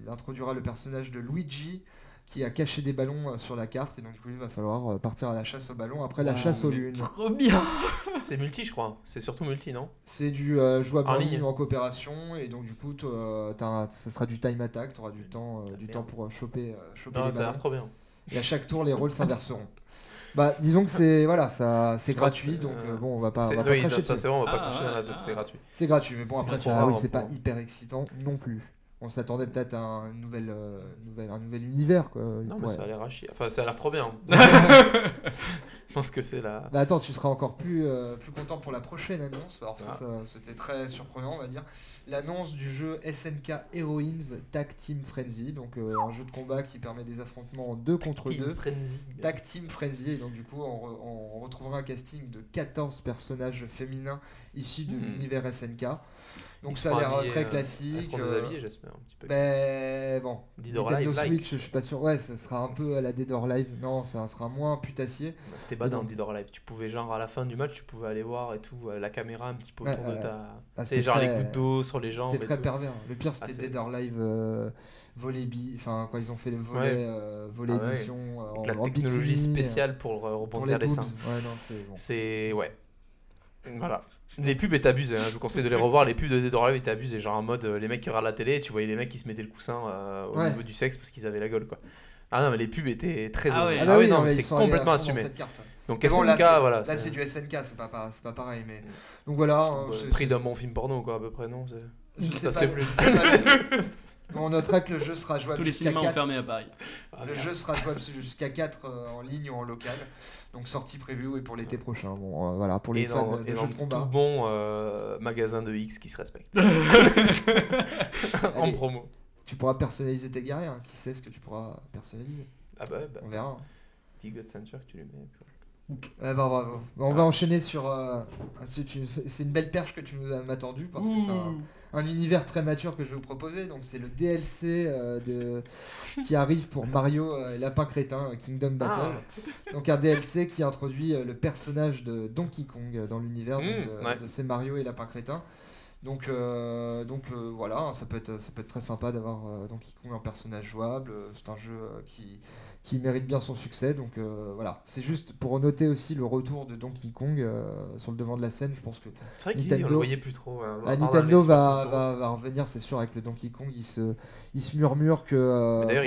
il introduira le personnage de Luigi qui a caché des ballons euh, sur la carte et donc du coup il va falloir euh, partir à la chasse aux ballons après la chasse aux lunes. Trop bien C'est multi, je crois. C'est surtout multi, non? C'est du euh, jouable En en ligne en coopération et donc du coup toi, euh, ça sera du time attack, tu auras du temps, euh, du temps pour choper, euh, choper Non, les ça a l'air ballons. trop bien. Et à chaque tour les rôles s'inverseront. Bah disons que c'est voilà ça c'est gratuit donc euh, bon on va pas, on C'est- va pas oui, cracher ça c'est vrai, on va pas Ah, cracher dans la soupe, ah. c'est gratuit. C'est gratuit mais bon C'est après ça pour oui c'est pas pour- hyper excitant non plus. On s'attendait peut-être à un nouvel, euh, nouvel un nouvel univers quoi. Il Non, mais ça a l'air à chier. Enfin, ça a l'air trop bien. je pense que c'est la. Bah attends, tu seras encore plus, euh, plus content pour la prochaine annonce. Alors Ah. ça, c'était très surprenant, on va dire. L'annonce du jeu SNK Heroines Tag Team Frenzy, donc euh, un jeu de combat qui permet des affrontements en 2 contre 2. Frenzy. Tag Team Frenzy, et donc du coup on, re- on retrouvera un casting de 14 personnages féminins issus de Hmm. l'univers SNK. Donc Ils ça a l'air euh, très euh, classique. seront euh, j'espère, un petit peu. ben bon, Nintendo Live, like. Switch, je suis pas sûr. Ouais, ça sera un peu à la Dead or Live. Non, ça sera moins putassier. Bah, pas dans donc- Didor Live. Tu pouvais, genre, à la fin du match, tu pouvais aller voir et tout, euh, la caméra un petit peu Ouais, autour de ta. Ah, C'est genre très- les gouttes d'eau sur les jambes. C'était et très tout. pervers. Le pire, c'était Ah, Dead or Live euh, volet bi. Enfin, quand ils ont fait le volet, Ouais. euh, volet Ah ouais. édition euh, Avec en, la en technologie bikini, euh, spéciale pour euh, pour rebondir les les seins. Ouais, non, c'est bon. C'est. Ouais. Voilà. Les pubs étaient abusées, hein. je vous conseille de les revoir. Les pubs de Dead or Alive étaient abusées. Genre en mode euh, les mecs qui regardent la télé, tu voyais les mecs qui se mettaient le coussin euh, au Ouais. niveau du sexe parce qu'ils avaient la gueule quoi. Ah non, mais les pubs étaient très Ah ouais. Ah bah oui, non, mais mais c'est complètement assumé. cette carte. Donc Mais bon, SNK, là, c'est- voilà. Là, c'est du SNK, c'est pas, pas- c'est pas pareil. Mais... Donc voilà. hein, Bah, c'est- prix c'est- d'un bon film porno quoi à peu près non c'est- Je sais pas, plus. je sais pas. On notera que le jeu sera jouable Tous les jusqu'à cinémas ont 4. fermé à Paris. Ah, Le jeu sera jouable jusqu'à 4 en ligne ou en local. Donc sortie prévue et pour l'été prochain. Bon, euh, voilà, pour les et fans dans, de et jeux dans de combat. tout bon euh, magasin de X qui se respecte. en Allez. promo. Tu pourras personnaliser tes guerriers. hein. Qui sait ce que tu pourras personnaliser? Ah bah, bah On verra. petit God Center que tu lui mets. Bah, bravo. Bah, on va enchaîner sur. euh, c'est tu- c'est une belle perche que tu nous as m'as tendu parce que c'est un, un univers très mature que je vais vous proposer. Donc c'est le DLC euh, de, qui arrive pour Mario euh, Lapin Crétin euh, Kingdom Battle. Ah. Donc un DLC qui introduit euh, le personnage de Donkey Kong euh, dans l'univers donc, Mmh, de, ouais. de ces Mario et Lapin Crétin. Donc, euh, donc euh, voilà, hein, ça peut, être, ça peut être très sympa d'avoir euh, Donkey Kong en personnage jouable. C'est un jeu qui, qui mérite bien son succès. Donc euh, voilà, c'est juste pour noter aussi le retour de Donkey Kong euh, sur le devant de la scène. Je pense que vrai Nintendo- on le voyait plus trop. hein, ah, Nintendo va, va, va revenir, c'est sûr, avec le Donkey Kong. Il se, il se murmure que.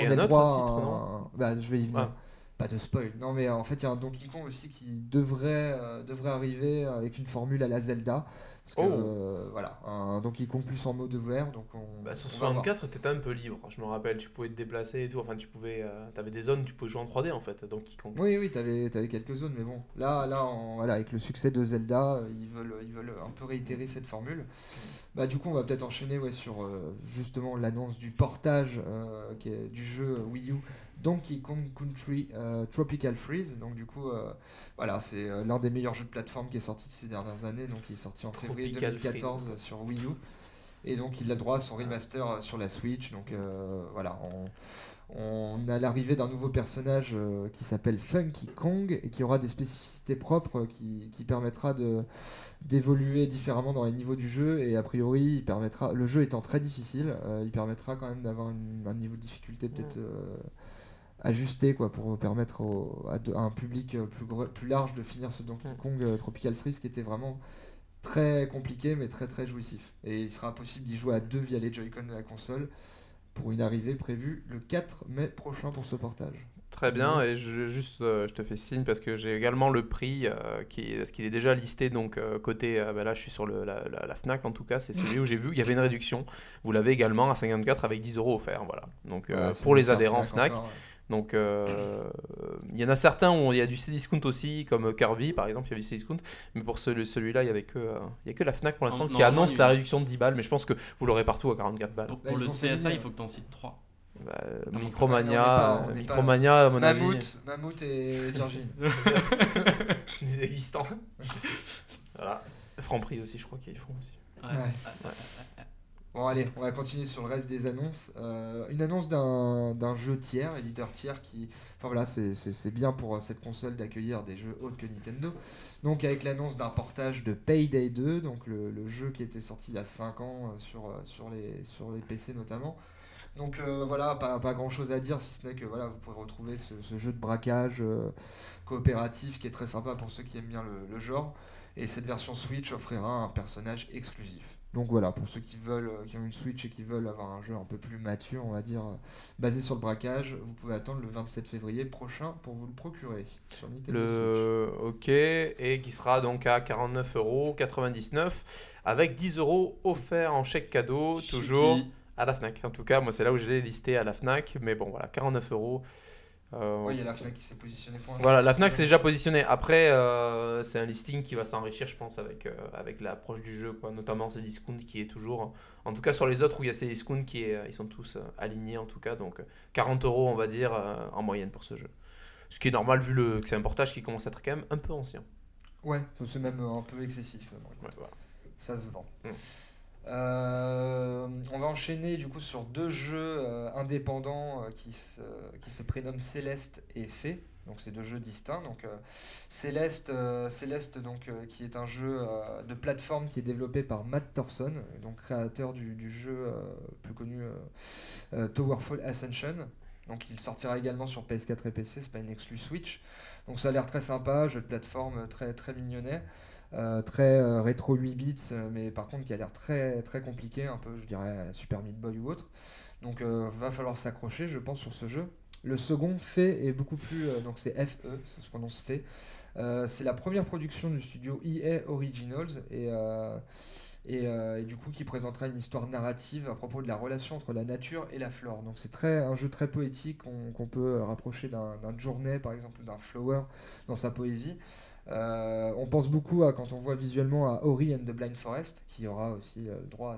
y a le droit un- Bah, je vais y venir. Ah. Pas de spoil. Non, mais en fait, il y a un Donkey Kong aussi qui devrait, devrait arriver avec une formule à la Zelda. Parce que, Oh. euh, voilà, un Donkey Kong plus en mode ouvert. Donc on, Bah, sur on va voir. 64, t'étais un peu libre. Je me rappelle, tu pouvais te déplacer et tout. Enfin, tu pouvais. euh, T'avais des zones, tu pouvais jouer en 3D en fait. Donc, Kong. Oui, oui, t'avais avais quelques zones, mais bon, là, là en- voilà, avec le succès de Zelda, ils veulent, ils veulent un peu réitérer cette formule. Bah, du coup, on va peut-être enchaîner ouais, sur euh, justement l'annonce du portage qui est, du jeu Wii U Donkey Kong Country euh, Tropical Freeze. Donc, du coup, euh, voilà, c'est euh, l'un des meilleurs jeux de plateforme qui est sorti ces dernières années. Donc, il est sorti en février Tropical 2014 Freeze. euh, sur Wii U. Et donc, il a le droit à son remaster euh, sur la Switch. Donc, voilà, on, on a l'arrivée d'un nouveau personnage qui s'appelle Funky Kong et qui aura des spécificités propres qui, qui permettra de d'évoluer différemment dans les niveaux du jeu et a priori il permettra le jeu étant très difficile il permettra quand même d'avoir un niveau de difficulté peut-être ajusté quoi pour permettre au- à, de- à un public euh, plus plus large de finir ce Donkey. Kong euh, Tropical Freeze qui était vraiment très compliqué mais très très jouissif et il sera possible d'y jouer à deux via les Joy-Con de la console pour une arrivée prévue le 4 mai prochain pour ce portage. Très bien, et je, juste, euh, je te fais signe parce que j'ai également le prix, euh, qui, parce qu'il est déjà listé, donc euh, côté, bah là je suis sur le, la, la- la FNAC en tout cas, c'est celui où j'ai vu, il y avait une réduction. Vous l'avez également à 54 avec 10 euros offerts, voilà. Donc Ouais, pour les adhérents Fnac FNAC, encore, ouais. Donc euh, il y en a certains où il y a du C-Discount aussi, comme Kirby par exemple, il y avait du C-Discount, mais pour celui- celui-là il y avait que, euh, il y a que la FNAC pour l'instant qui annonce la réduction de 10 balles, mais je pense que vous l'aurez partout à 44 balles. Pour, Bah, pour ils le CSA, il faut que tu en cites 3. Bah, Micromania, pas- Micromania à mon avis, Mammouth, et Virgin. des existants. voilà. Franprix aussi, je crois qu'ils font aussi. Ouais. Bon allez, on va continuer sur le reste des annonces. Euh, une annonce d'un jeu tiers, éditeur tiers qui... Enfin voilà, c'est- bien pour euh, cette console d'accueillir des jeux autres que Nintendo. Donc avec l'annonce d'un portage de Payday 2, donc le, jeu qui était sorti il y a 5 ans euh, sur, les, PC notamment. Donc voilà, pas, grand chose à dire si ce n'est que voilà, vous pourrez retrouver ce, jeu de braquage coopératif qui est très sympa pour ceux qui aiment bien le genre. Et cette version Switch offrira un personnage exclusif. Donc voilà, pour ceux qui veulent, euh, qui ont une Switch et qui veulent avoir un jeu un peu plus mature, on va dire, euh, basé sur le braquage, vous pouvez attendre le 27 février prochain pour vous le procurer sur Nintendo Switch. OK et qui sera donc à 49,99€ avec 10 euros offerts en chèque cadeau toujours à la Fnac. En tout cas, moi c'est là où je l'ai listé à la Fnac, mais bon voilà 49 euros. Euh, Oui, il y a la Fnac qui s'est positionnée pour Voilà, la Fnac ça. c'est déjà positionné. Après, euh, c'est un listing qui va s'enrichir, je pense, avec, euh, avec l'approche du jeu, quoi. notamment ces discounts qui est toujours. En tout cas, sur les autres où il y a ces discounts, qui est, ils sont tous euh, alignés en tout cas. Donc euh, 40 euros, on va dire, en moyenne pour ce jeu. Ce qui est normal vu le, que c'est un portage qui commence à être quand même un peu ancien. Ouais, c'est même un peu excessif. Ouais, voilà. ça se vend. Mm. Euh, on va enchaîner du coup sur deux jeux euh, indépendants euh, qui, se, qui prénomment Céleste et Fée. Donc c'est deux jeux distincts. Donc Céleste, Céleste donc qui est un jeu de plateforme qui est développé par Matt Thorson, donc créateur du, jeu plus connu Towerfall Ascension. Donc il sortira également sur PS4 et PC, c'est pas une exclus Switch. Donc ça a l'air très sympa, jeu de plateforme très très mignonnet. Euh, très euh, rétro 8 bits, euh, mais par contre qui a l'air très très compliqué, un peu je dirais à la Super Meat Boy ou autre. Donc va falloir s'accrocher, je pense, sur ce jeu. Le second, fait est beaucoup plus. donc c'est FE, ça se prononce fait. Euh, c'est la première production du studio EA Originals et, et, du coup qui présentera une histoire narrative à propos de la relation entre la nature et la flore. Donc c'est très un jeu très poétique qu'on peut rapprocher d'un d'un Journey par exemple, d'un Flower dans sa poésie. Euh, on pense beaucoup à, quand on voit visuellement à Ori and the Blind Forest, qui aura aussi euh, droit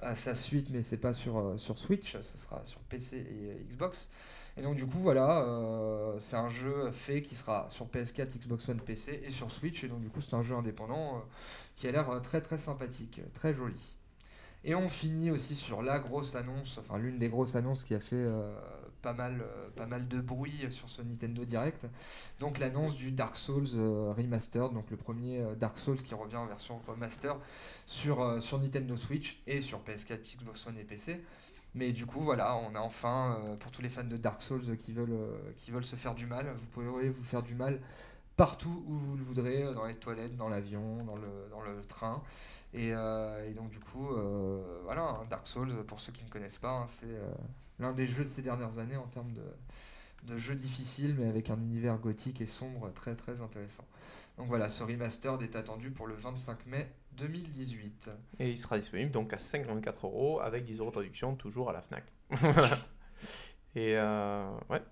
à sa, suite, mais c'est pas sur, euh, sur Switch, ce sera sur PC et Xbox. Et donc du coup voilà, c'est un jeu fait qui sera sur PS4, Xbox One, PC et sur Switch. Et donc du coup c'est un jeu indépendant qui a l'air très très sympathique, très joli. Et on finit aussi sur la grosse annonce, enfin l'une des grosses annonces qui a fait pas, mal, euh, pas mal de bruit sur ce Nintendo Direct. Donc l'annonce du Dark Souls euh, Remastered, donc le premier euh, Dark Souls qui revient en version remaster sur, sur Nintendo Switch et sur PS4, Xbox One et PC. Mais du coup, voilà, on a enfin, pour tous les fans de Dark Souls qui veulent, qui veulent se faire du mal, vous pourrez vous faire du mal partout où vous le voudrez, dans les toilettes, dans l'avion, dans le, dans le train. Et, donc du coup, voilà, un Dark Souls, pour ceux qui ne connaissent pas, hein, c'est l'un des jeux de ces dernières années en termes de, de jeux difficiles, mais avec un univers gothique et sombre très très intéressant. Donc voilà, ce remastered est attendu pour le 25 mai 2018. Et il sera disponible donc à 54 euros avec 10 euros de toujours à la Fnac. Et euh, ouais,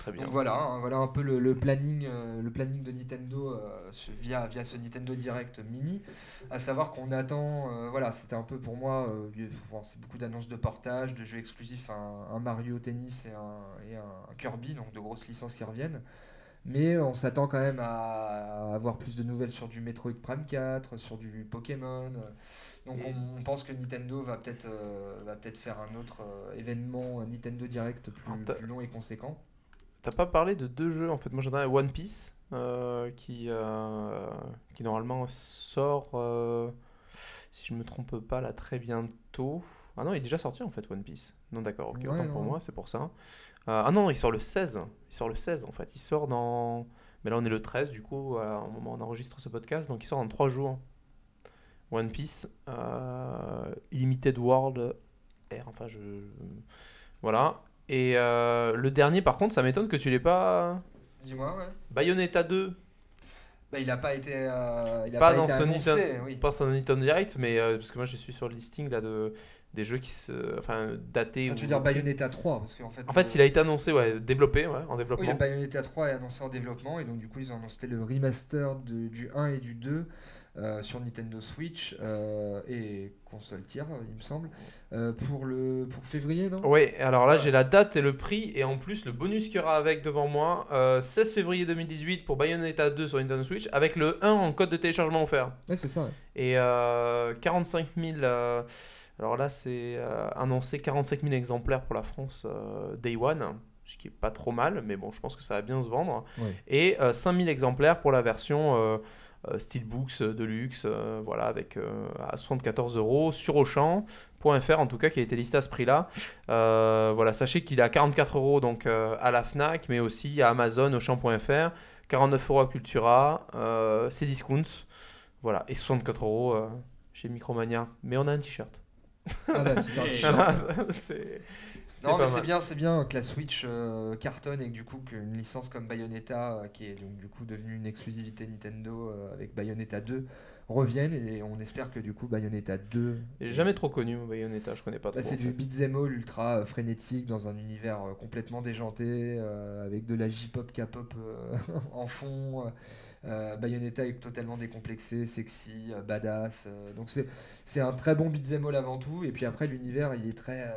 très bien. Donc voilà, hein, voilà un peu le, le planning, euh, le planning de Nintendo euh, via, via ce Nintendo Direct Mini. À savoir qu'on attend, euh, voilà, c'était un peu pour moi, c'est beaucoup d'annonces de portage, de jeux exclusifs, un, un Mario Tennis et un, et un Kirby, donc de grosses licences qui reviennent. Mais on s'attend quand même à avoir plus de nouvelles sur du Metroid Prime 4, sur du Pokémon. Donc on, on pense que Nintendo va peut-être euh, va peut-être faire un autre euh, événement Nintendo Direct plus, plus long et conséquent. T'as pas parlé de deux jeux en fait. Moi j'en ai One Piece euh, qui, euh, qui normalement sort, euh, si je me trompe pas, là très bientôt. Ah non, il est déjà sorti en fait One Piece. Non, d'accord, ok, Ouais, autant pour moi, c'est pour ça. Ah non, il sort le 16. Il sort le 16 en fait. Il sort dans. Mais là on est le 13 du coup, au moment où on enregistre ce podcast, donc il sort en 3 jours. One Piece, Limited World R. Enfin, je. Voilà. Et euh, le dernier, par contre, ça m'étonne que tu l'aies pas. Dis-moi, ouais. Bayonetta 2. Bah, il a pas été, euh, il a Pas pas dans été Sony annoncé, oui. Pas sur Nintendo Direct, mais euh, parce que moi je suis sur le listing là de des jeux qui se, enfin datés. Enfin, tu veux dire Bayonetta 3 parce qu'en fait. En fait, le- il a été annoncé, ouais, développé, ouais, en Oui, développement. le Bayonetta 3 est annoncé en développement et donc du coup ils ont annoncé le remaster de- du 1 et du 2 euh, sur Nintendo Switch euh, et console tiers il me semble euh, pour le pour février non? Oui, alors là j'ai la date et le prix et en plus le bonus qu'il y aura avec devant moi, euh, 16 février 2018 pour Bayonetta 2 sur Nintendo Switch avec le 1 en code de téléchargement offert. Ouais, c'est ça. ouais. Et euh, 45 000, euh, alors là c'est euh, annoncé 45 000 exemplaires pour la France euh, Day One, ce qui est pas trop mal, mais bon je pense que ça va bien se vendre. Et euh, 5 000 exemplaires pour la version euh, euh, Steelbooks euh, de luxe, euh, voilà, avec euh, à 74 euros sur Auchan.fr en tout cas qui a été listé à ce prix-là. Euh, voilà, sachez qu'il est à 44 euros donc euh, à la Fnac, mais aussi à Amazon, Auchan.fr, 49 euros à Cultura, euh, c'est discount, voilà, et 64 euros euh, chez Micromania. Mais on a un t-shirt. Ah bah c'est un t-shirt. Non mais c'est bien, c'est bien que la Switch euh, cartonne et que du coup qu'une licence comme Bayonetta, euh, qui est donc du coup devenue une exclusivité Nintendo euh, avec Bayonetta 2, revienne et on espère que du coup Bayonetta 2. J'ai jamais trop connu Bayonetta, je connais pas Bah, trop. c'est du beat'em all ultra frénétique dans un univers complètement déjanté avec de la J-pop, K-pop en fond. Bayonetta est totalement décomplexé, sexy, badass. donc c'est c'est un très bon beat'em all avant tout. Et puis après l'univers il est très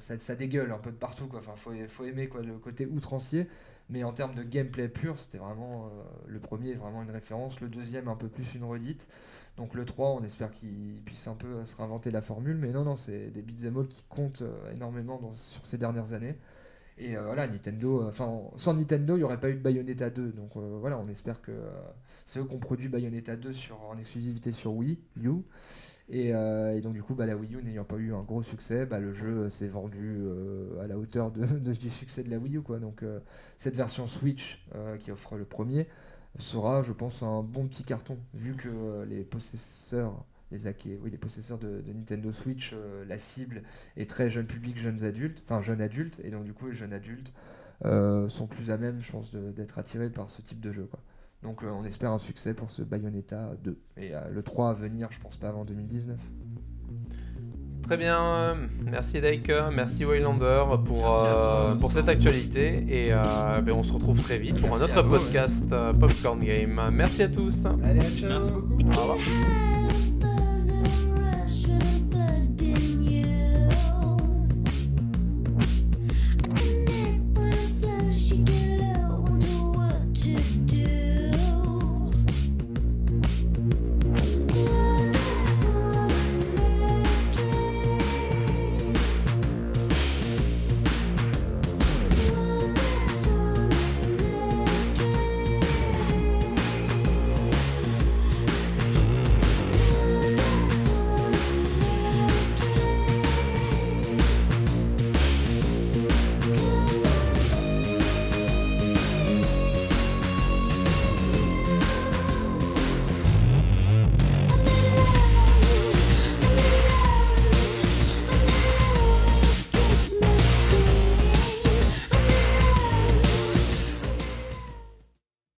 ça, ça dégueule un peu de partout quoi. Enfin faut, faut aimer quoi le côté outrancier. Mais en termes de gameplay pur, c'était vraiment euh, le premier est vraiment une référence, le deuxième un peu plus une redite. Donc le 3, on espère qu'il puisse un peu euh, se réinventer la formule, mais non, non, c'est des beat'em all qui comptent euh, énormément sur ces dernières années. Et voilà, Nintendo, enfin, sans Nintendo, il n'y aurait pas eu de Bayonetta 2. Donc voilà, on espère que c'est eux qui ont produit Bayonetta 2 sur, en exclusivité sur Wii U. Et, euh, et donc du coup, bah, la Wii U n'ayant pas eu un gros succès, bah, le jeu euh, s'est vendu euh, à la hauteur de, du succès de la Wii U. Quoi. Donc cette version Switch qui offre le premier sera, je pense, un bon petit carton, vu que les possesseurs, les acquis, oui, les possesseurs de, Nintendo Switch, la cible est très jeune public, jeunes adultes, enfin jeunes adultes, et donc du coup les jeunes adultes sont plus à même, je pense, d'être attirés par ce type de jeu. Quoi. Donc euh, on espère un succès pour ce Bayonetta 2. Et euh, le 3 à venir, je pense pas avant 2019. Très bien, merci Dake, merci Waylander pour, Merci euh, cette actualité et euh, ben, on se retrouve très vite pour Merci un autre vous, podcast euh, Popcorn Game. Merci à tous. Allez, ciao Merci beaucoup. Au revoir.